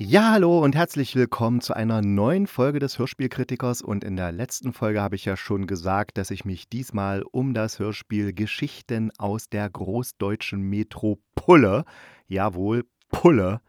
Ja, hallo und herzlich willkommen zu einer neuen Folge des Hörspielkritikers. Und in der letzten Folge habe ich ja schon gesagt, dass ich mich diesmal um das Hörspiel Geschichten aus der großdeutschen Metropole, jawohl, Pulle,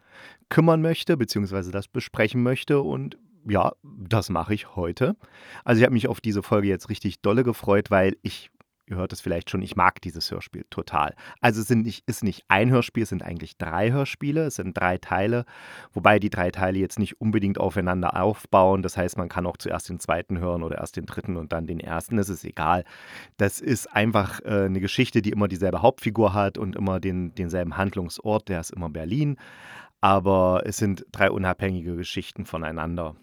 kümmern möchte, beziehungsweise das besprechen möchte. Und ja, das mache ich heute. Also ich habe mich auf diese Folge jetzt richtig dolle gefreut, weil ich Ihr hört es vielleicht schon, ich mag dieses Hörspiel total. Also es sind nicht, ist nicht ein Hörspiel, es sind eigentlich drei Hörspiele, es sind drei Teile, wobei die drei Teile jetzt nicht unbedingt aufeinander aufbauen. Das heißt, man kann auch zuerst den zweiten hören oder erst den dritten und dann den ersten. Das ist egal. Das ist einfach äh, eine Geschichte, die immer dieselbe Hauptfigur hat und immer den, denselben Handlungsort, der ist immer Berlin. Aber es sind drei unabhängige Geschichten voneinander.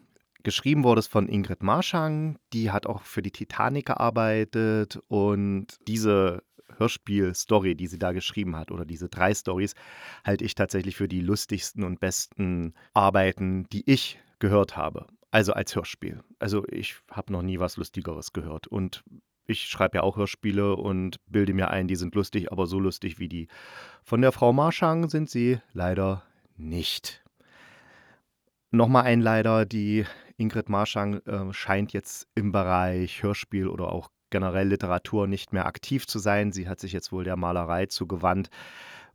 Geschrieben wurde es von Ingrid Marschang, die hat auch für die Titanic gearbeitet und diese Hörspiel-Story, die sie da geschrieben hat, oder diese drei Stories, halte ich tatsächlich für die lustigsten und besten Arbeiten, die ich gehört habe. Also als Hörspiel. Also ich habe noch nie was Lustigeres gehört. Und ich schreibe ja auch Hörspiele und bilde mir ein, die sind lustig, aber so lustig wie die von der Frau Marschang sind sie leider nicht. Nochmal ein leider, die Ingrid Marschang äh, scheint jetzt im Bereich Hörspiel oder auch generell Literatur nicht mehr aktiv zu sein. Sie hat sich jetzt wohl der Malerei zugewandt,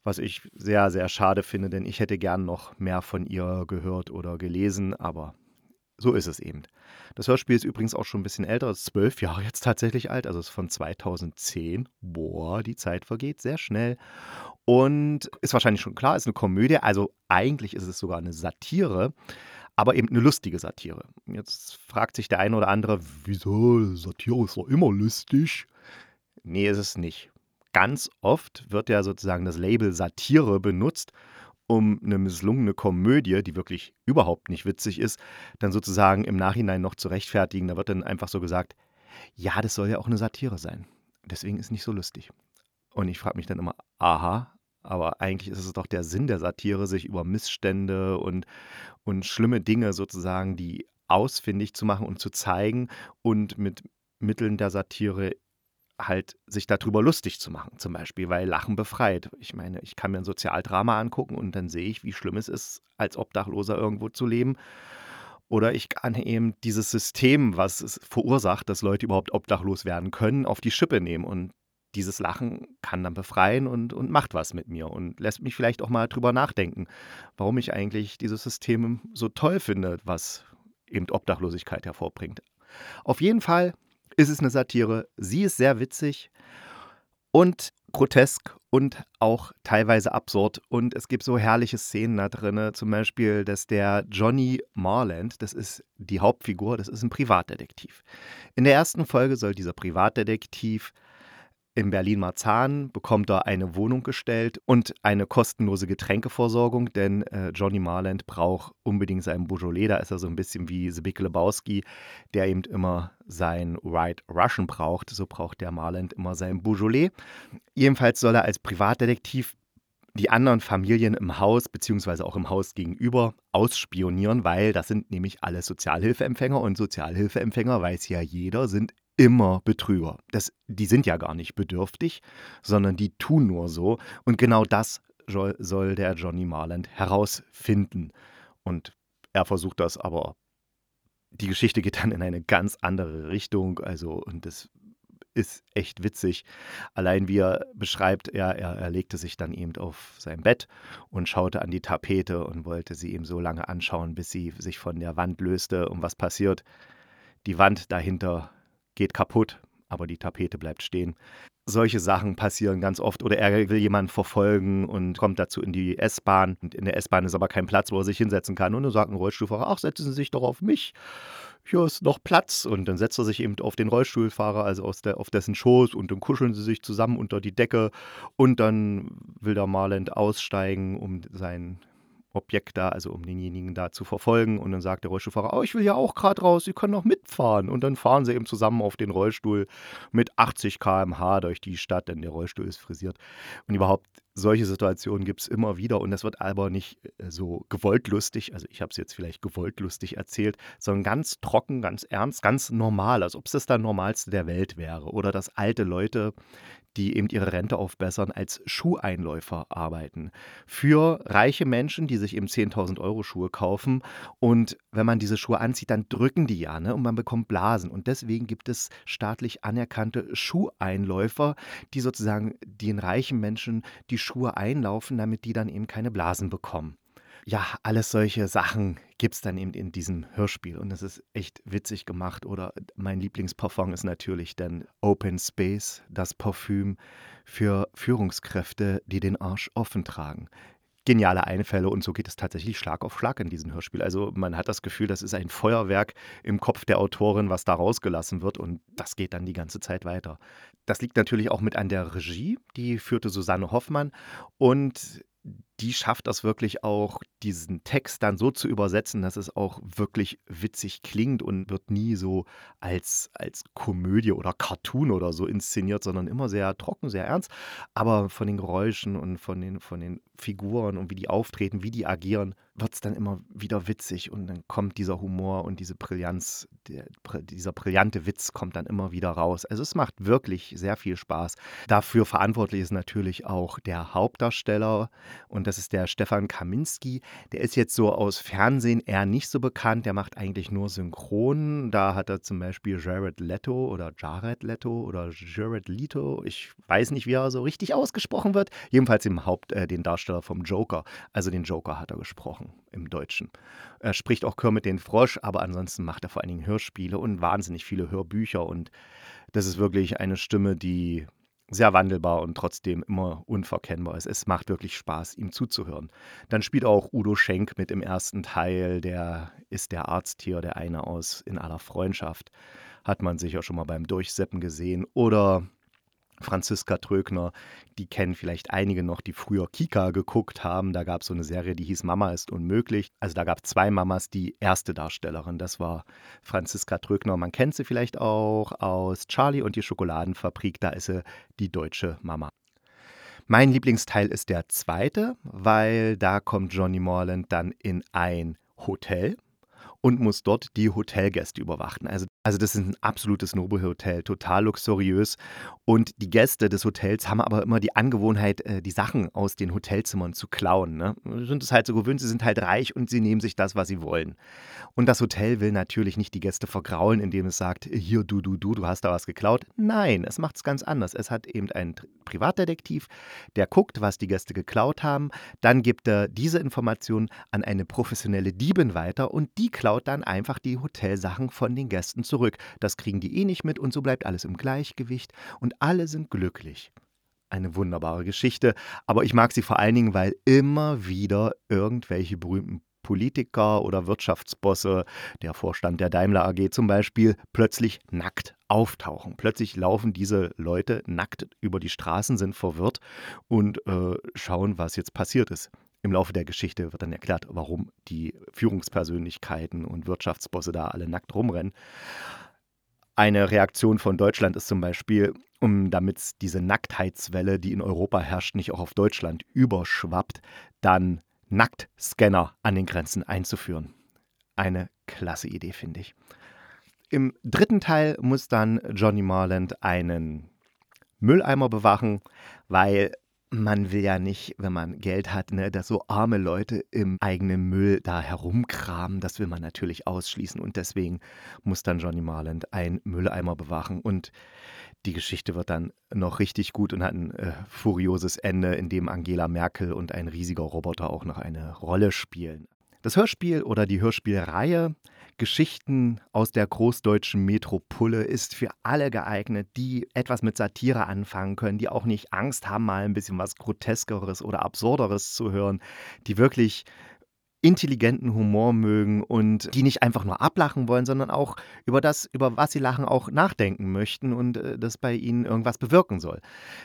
was ich sehr, sehr schade finde, denn ich hätte gern noch mehr von ihr gehört oder gelesen, aber so ist es eben. Das Hörspiel ist übrigens auch schon ein bisschen älter, ist zwölf Jahre jetzt tatsächlich alt, also ist von 2010. Boah, die Zeit vergeht sehr schnell. Und ist wahrscheinlich schon klar, ist eine Komödie, also eigentlich ist es sogar eine Satire aber eben eine lustige Satire. Jetzt fragt sich der eine oder andere, wieso Satire ist doch immer lustig? Nee, ist es nicht. Ganz oft wird ja sozusagen das Label Satire benutzt, um eine misslungene Komödie, die wirklich überhaupt nicht witzig ist, dann sozusagen im Nachhinein noch zu rechtfertigen. Da wird dann einfach so gesagt, ja, das soll ja auch eine Satire sein. Deswegen ist nicht so lustig. Und ich frage mich dann immer, aha, aber eigentlich ist es doch der Sinn der Satire, sich über Missstände und, und schlimme Dinge sozusagen, die ausfindig zu machen und zu zeigen und mit Mitteln der Satire halt sich darüber lustig zu machen, zum Beispiel, weil Lachen befreit. Ich meine, ich kann mir ein Sozialdrama angucken und dann sehe ich, wie schlimm es ist, als Obdachloser irgendwo zu leben. Oder ich kann eben dieses System, was es verursacht, dass Leute überhaupt obdachlos werden können, auf die Schippe nehmen. Und dieses Lachen kann dann befreien und, und macht was mit mir und lässt mich vielleicht auch mal drüber nachdenken, warum ich eigentlich dieses System so toll finde, was eben Obdachlosigkeit hervorbringt. Auf jeden Fall ist es eine Satire. Sie ist sehr witzig und grotesk und auch teilweise absurd. Und es gibt so herrliche Szenen da drin. Zum Beispiel, dass der Johnny Marland, das ist die Hauptfigur, das ist ein Privatdetektiv. In der ersten Folge soll dieser Privatdetektiv in Berlin-Marzahn bekommt er eine Wohnung gestellt und eine kostenlose Getränkeversorgung, denn äh, Johnny Marland braucht unbedingt seinen Beaujolais. Da ist er so ein bisschen wie Zbig Lebowski, der eben immer sein White Russian braucht. So braucht der Marland immer seinen Beaujolais. Jedenfalls soll er als Privatdetektiv die anderen Familien im Haus beziehungsweise auch im Haus gegenüber ausspionieren, weil das sind nämlich alle Sozialhilfeempfänger und Sozialhilfeempfänger, weiß ja jeder, sind immer Betrüger. Das, die sind ja gar nicht bedürftig, sondern die tun nur so. Und genau das soll, der Johnny Marland herausfinden. Und er versucht das, aber die Geschichte geht dann in eine ganz andere Richtung. Also, und das ist echt witzig. Allein wie er beschreibt, er, er, er legte sich dann eben auf sein Bett und schaute an die Tapete und wollte sie ihm so lange anschauen, bis sie sich von der Wand löste. Und was passiert? Die Wand dahinter geht kaputt, aber die Tapete bleibt stehen. Solche Sachen passieren ganz oft. Oder er will jemanden verfolgen und kommt dazu in die S-Bahn. Und in der S-Bahn ist aber kein Platz, wo er sich hinsetzen kann. Und dann sagt ein Rollstuhlfahrer, ach, setzen Sie sich doch auf mich. Hier ist noch Platz. Und dann setzt er sich eben auf den Rollstuhlfahrer, also der, auf dessen Schoß. Und dann kuscheln sie sich zusammen unter die Decke. Und dann will der Marland aussteigen, um sein Objekt da, also um denjenigen da zu verfolgen. Und dann sagt der Rollstuhlfahrer, oh, ich will ja auch gerade raus, Sie können noch mitfahren. Und dann fahren sie eben zusammen auf den Rollstuhl mit 80 km/h durch die Stadt, denn der Rollstuhl ist frisiert. Und überhaupt solche Situationen gibt es immer wieder und das wird aber nicht äh, so gewollt lustig, also ich habe es jetzt vielleicht gewollt lustig erzählt, sondern ganz trocken, ganz ernst, ganz normal, als ob es das dann Normalste der Welt wäre. Oder dass alte Leute die eben ihre Rente aufbessern, als Schuheinläufer arbeiten. Für reiche Menschen, die sich eben 10.000 Euro Schuhe kaufen. Und wenn man diese Schuhe anzieht, dann drücken die ja ne? und man bekommt Blasen. Und deswegen gibt es staatlich anerkannte Schuheinläufer, die sozusagen den reichen Menschen die Schuhe einlaufen, damit die dann eben keine Blasen bekommen. Ja, alles solche Sachen gibt es dann eben in diesem Hörspiel und es ist echt witzig gemacht. Oder mein Lieblingsparfum ist natürlich dann Open Space, das Parfüm für Führungskräfte, die den Arsch offen tragen. Geniale Einfälle und so geht es tatsächlich Schlag auf Schlag in diesem Hörspiel. Also man hat das Gefühl, das ist ein Feuerwerk im Kopf der Autorin, was da rausgelassen wird und das geht dann die ganze Zeit weiter. Das liegt natürlich auch mit an der Regie, die führte Susanne Hoffmann und die schafft das wirklich auch, diesen Text dann so zu übersetzen, dass es auch wirklich witzig klingt und wird nie so als, als Komödie oder Cartoon oder so inszeniert, sondern immer sehr trocken, sehr ernst. Aber von den Geräuschen und von den, von den Figuren und wie die auftreten, wie die agieren, wird es dann immer wieder witzig und dann kommt dieser Humor und diese Brillanz, der, dieser brillante Witz kommt dann immer wieder raus. Also es macht wirklich sehr viel Spaß. Dafür verantwortlich ist natürlich auch der Hauptdarsteller und das ist der Stefan Kaminski. Der ist jetzt so aus Fernsehen eher nicht so bekannt. Der macht eigentlich nur Synchron. Da hat er zum Beispiel Jared Leto oder Jared Leto oder Jared Leto. Ich weiß nicht, wie er so richtig ausgesprochen wird. Jedenfalls im Haupt äh, den Darsteller vom Joker. Also den Joker hat er gesprochen im Deutschen. Er spricht auch Kermit den Frosch, aber ansonsten macht er vor allen Dingen Hörspiele und wahnsinnig viele Hörbücher. Und das ist wirklich eine Stimme, die sehr wandelbar und trotzdem immer unverkennbar ist. Es macht wirklich Spaß, ihm zuzuhören. Dann spielt auch Udo Schenk mit im ersten Teil. Der ist der Arzt hier, der eine aus In aller Freundschaft. Hat man sicher schon mal beim Durchseppen gesehen. Oder Franziska Trögner, die kennen vielleicht einige noch, die früher Kika geguckt haben. Da gab es so eine Serie, die hieß Mama ist unmöglich. Also da gab es zwei Mamas. Die erste Darstellerin, das war Franziska Trögner. Man kennt sie vielleicht auch aus Charlie und die Schokoladenfabrik. Da ist sie die deutsche Mama. Mein Lieblingsteil ist der zweite, weil da kommt Johnny Morland dann in ein Hotel und muss dort die Hotelgäste überwachen. Also also das ist ein absolutes Nobelhotel, total luxuriös. Und die Gäste des Hotels haben aber immer die Angewohnheit, äh, die Sachen aus den Hotelzimmern zu klauen. Ne? Sind es halt so gewöhnt, sie sind halt reich und sie nehmen sich das, was sie wollen. Und das Hotel will natürlich nicht die Gäste vergraulen, indem es sagt, hier du, du, du, du hast da was geklaut. Nein, es macht es ganz anders. Es hat eben einen Privatdetektiv, der guckt, was die Gäste geklaut haben. Dann gibt er diese Informationen an eine professionelle Diebin weiter und die klaut dann einfach die Hotelsachen von den Gästen zurück. Das kriegen die eh nicht mit und so bleibt alles im Gleichgewicht und alle sind glücklich. Eine wunderbare Geschichte, aber ich mag sie vor allen Dingen, weil immer wieder irgendwelche berühmten Politiker oder Wirtschaftsbosse, der Vorstand der Daimler AG zum Beispiel, plötzlich nackt auftauchen. Plötzlich laufen diese Leute nackt über die Straßen, sind verwirrt und äh, schauen, was jetzt passiert ist. Im Laufe der Geschichte wird dann erklärt, warum die Führungspersönlichkeiten und Wirtschaftsbosse da alle nackt rumrennen. Eine Reaktion von Deutschland ist zum Beispiel, um damit diese Nacktheitswelle, die in Europa herrscht, nicht auch auf Deutschland überschwappt, dann Nacktscanner an den Grenzen einzuführen. Eine klasse Idee, finde ich. Im dritten Teil muss dann Johnny Marland einen Mülleimer bewachen, weil man will ja nicht, wenn man Geld hat, ne, dass so arme Leute im eigenen Müll da herumkramen. Das will man natürlich ausschließen. Und deswegen muss dann Johnny Marland einen Mülleimer bewachen. Und die Geschichte wird dann noch richtig gut und hat ein äh, furioses Ende, in dem Angela Merkel und ein riesiger Roboter auch noch eine Rolle spielen. Das Hörspiel oder die Hörspielreihe Geschichten aus der großdeutschen Metropole ist für alle geeignet, die etwas mit Satire anfangen können, die auch nicht Angst haben, mal ein bisschen was Groteskeres oder Absurderes zu hören, die wirklich intelligenten Humor mögen und die nicht einfach nur ablachen wollen, sondern auch über das, über was sie lachen, auch nachdenken möchten und äh, das bei ihnen irgendwas bewirken soll.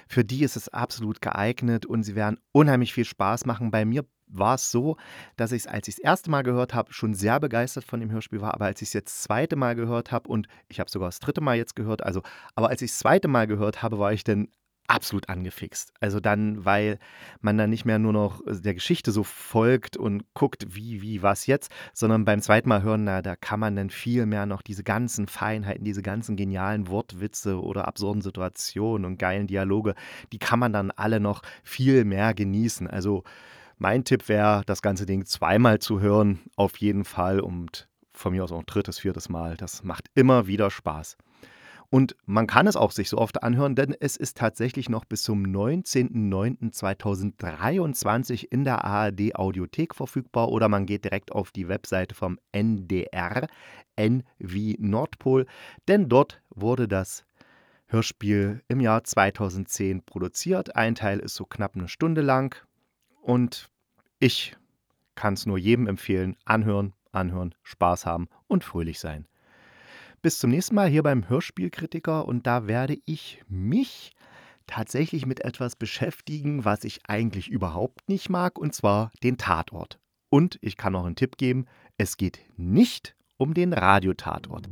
Für die ist es absolut geeignet und sie werden unheimlich viel Spaß machen. Bei mir war es so, dass ich es, als ich das erste Mal gehört habe, schon sehr begeistert von dem Hörspiel war. Aber als ich es jetzt das zweite Mal gehört habe und ich habe sogar das dritte Mal jetzt gehört, also, aber als ich das zweite Mal gehört habe, war ich dann absolut angefixt. Also dann, weil man dann nicht mehr nur noch der Geschichte so folgt und guckt, wie, wie, was jetzt, sondern beim zweiten Mal hören, na, da kann man dann viel mehr noch diese ganzen Feinheiten, diese ganzen genialen Wortwitze oder absurden Situationen und geilen Dialoge, die kann man dann alle noch viel mehr genießen. Also mein Tipp wäre, das ganze Ding zweimal zu hören, auf jeden Fall und von mir aus auch ein drittes, viertes Mal. Das macht immer wieder Spaß. Und man kann es auch sich so oft anhören, denn es ist tatsächlich noch bis zum 19.09.2023 in der ARD Audiothek verfügbar oder man geht direkt auf die Webseite vom NDR, N wie Nordpol, denn dort wurde das Hörspiel im Jahr 2010 produziert. Ein Teil ist so knapp eine Stunde lang, und ich kann es nur jedem empfehlen, anhören, anhören, Spaß haben und fröhlich sein. Bis zum nächsten Mal hier beim Hörspielkritiker und da werde ich mich tatsächlich mit etwas beschäftigen, was ich eigentlich überhaupt nicht mag, und zwar den Tatort. Und ich kann noch einen Tipp geben, es geht nicht um den Radiotatort.